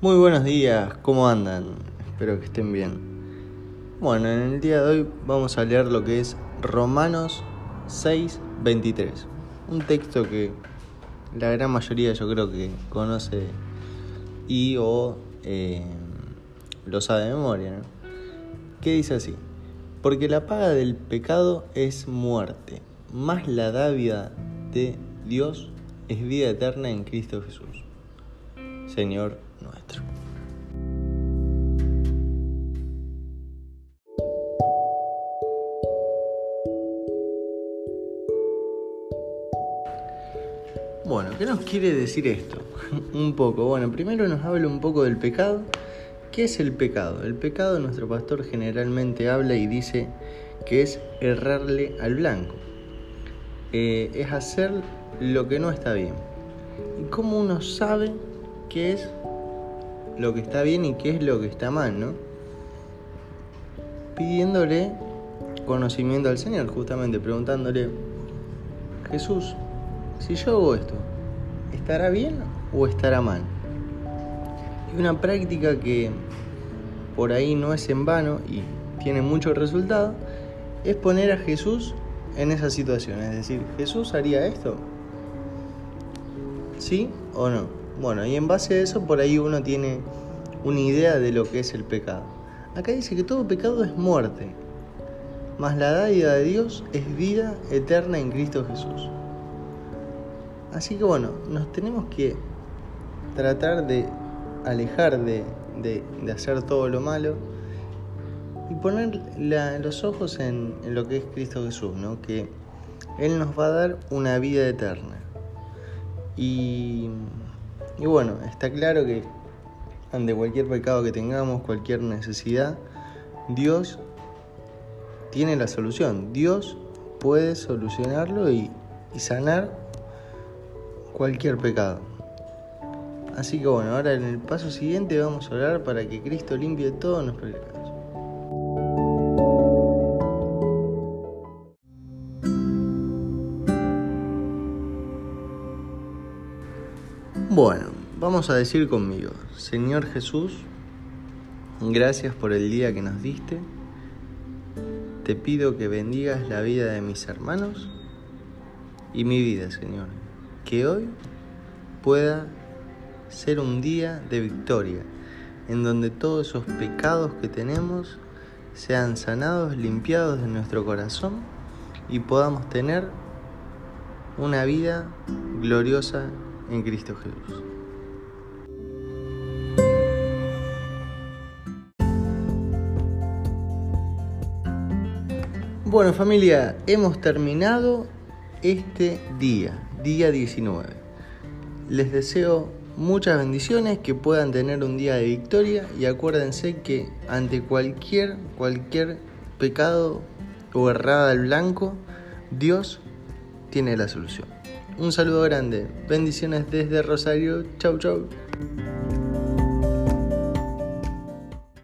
Muy buenos días, ¿cómo andan? Espero que estén bien. Bueno, en el día de hoy vamos a leer lo que es Romanos 6, 23. Un texto que la gran mayoría yo creo que conoce y o eh, lo sabe de memoria. ¿no? ¿Qué dice así? Porque la paga del pecado es muerte, más la dávida de Dios es vida eterna en Cristo Jesús. Señor nuestro. Bueno, ¿qué nos quiere decir esto? un poco. Bueno, primero nos habla un poco del pecado. ¿Qué es el pecado? El pecado, nuestro pastor generalmente habla y dice que es errarle al blanco. Eh, es hacer lo que no está bien. ¿Y cómo uno sabe qué es lo que está bien y qué es lo que está mal, ¿no? Pidiéndole conocimiento al Señor, justamente preguntándole, Jesús, si yo hago esto, ¿estará bien o estará mal? Y una práctica que por ahí no es en vano y tiene mucho resultado, es poner a Jesús en esa situación. Es decir, ¿Jesús haría esto? ¿Sí o no? Bueno, y en base a eso por ahí uno tiene una idea de lo que es el pecado. Acá dice que todo pecado es muerte, mas la dádiva de Dios es vida eterna en Cristo Jesús. Así que bueno, nos tenemos que tratar de alejar de, de, hacer todo lo malo y poner los ojos en, en, lo que es Cristo Jesús, ¿no? que Él nos va a dar una vida eterna. Y y bueno, está claro que ante cualquier pecado que tengamos, cualquier necesidad, Dios tiene la solución. Dios puede solucionarlo y, sanar cualquier pecado. Así que bueno, ahora en el paso siguiente vamos a orar para que Cristo limpie todos nuestros pecados. Bueno, vamos a decir conmigo, Señor Jesús, gracias por el día que nos diste. Te pido que bendigas la vida de mis hermanos y mi vida, Señor. Que hoy pueda ser un día de victoria, en donde todos esos pecados que tenemos sean sanados, limpiados de nuestro corazón y podamos tener una vida gloriosa en Cristo Jesús. Bueno familia, hemos terminado este día, día 19. Les deseo muchas bendiciones, que puedan tener un día de victoria y acuérdense que ante cualquier, cualquier pecado o errada al blanco, Dios tiene la solución. Un saludo grande. Bendiciones desde Rosario. Chau, chau.